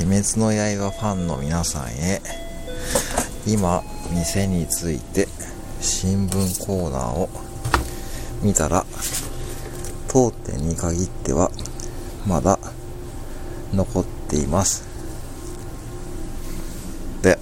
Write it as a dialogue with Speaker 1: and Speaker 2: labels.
Speaker 1: 鬼滅の刃ファンの皆さんへ今店について新聞コーナーを見たら当店に限ってはまだ残っています。で